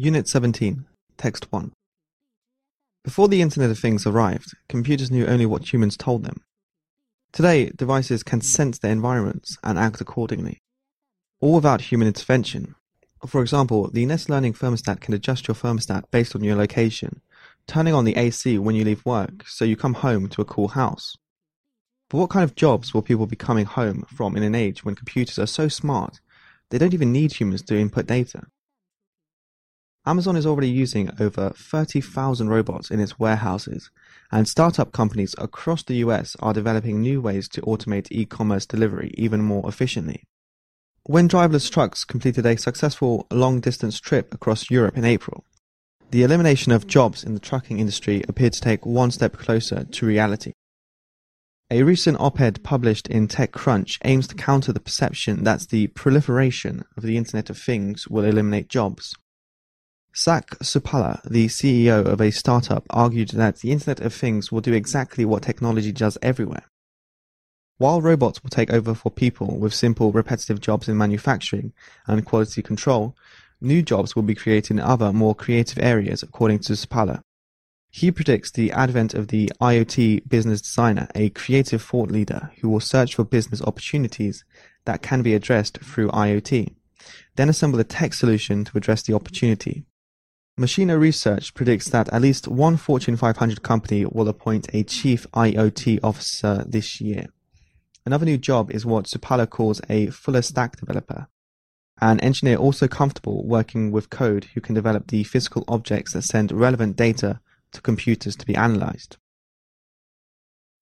Unit 17, Text 1. Before the Internet of Things arrived, computers knew only what humans told them. Today, devices can sense their environments and act accordingly, all without human intervention. For example, the Nest Learning thermostat can adjust your thermostat based on your location, turning on the AC when you leave work so you come home to a cool house. But what kind of jobs will people be coming home from in an age when computers are so smart they don't even need humans to input data? Amazon is already using over 30,000 robots in its warehouses, and startup companies across the US are developing new ways to automate e-commerce delivery even more efficiently. When driverless trucks completed a successful long-distance trip across Europe in April, the elimination of jobs in the trucking industry appeared to take one step closer to reality. A recent op-ed published in TechCrunch aims to counter the perception that the proliferation of the Internet of Things will eliminate jobs. Zach Supalla, the CEO of a startup, argued that the Internet of Things will do exactly what technology does everywhere. While robots will take over for people with simple repetitive jobs in manufacturing and quality control, new jobs will be created in other more creative areas according to Supalla. He predicts the advent of the IoT business designer, a creative thought leader who will search for business opportunities that can be addressed through IoT, then assemble a tech solution to address the opportunity. Machina Research predicts that at least one Fortune 500 company will appoint a chief IoT officer this year. Another new job is what Supalla calls a fuller stack developer, an engineer also comfortable working with code who can develop the physical objects that send relevant data to computers to be analyzed.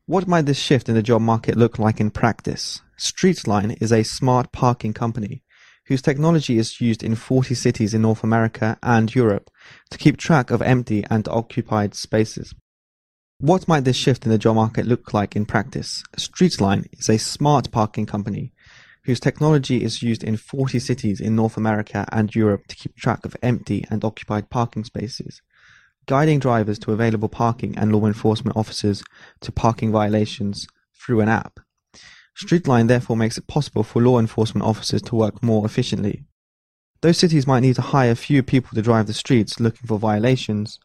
What might this shift in the job market look like in practice? Streetline is a smart parking company whose technology is used in 40 cities in North America and Europe to keep track of empty and occupied spaces. What might this shift in the job market look like in practice? Streetline is a smart parking company whose technology is used in 40 cities in North America and Europe to keep track of empty and occupied parking spaces guiding drivers to available parking and law enforcement officers to parking violations through an app. Streetline therefore makes it possible for law enforcement officers to work more efficiently. Those cities might need to hire a few people to drive the streets looking for violations.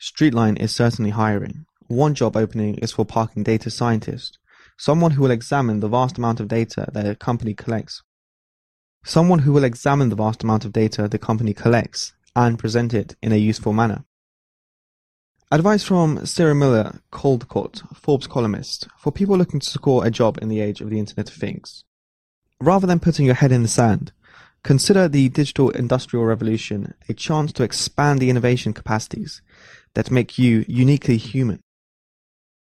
Streetline is certainly hiring. One job opening is for parking data scientist, someone who will examine the vast amount of data that a company collects. Someone who will examine the vast amount of data the company collects and present it in a useful manner. Advice from Sarah Miller Caldicott, Forbes columnist, for people looking to score a job in the age of the Internet of Things. Rather than putting your head in the sand, consider the digital industrial revolution a chance to expand the innovation capacities that make you uniquely human.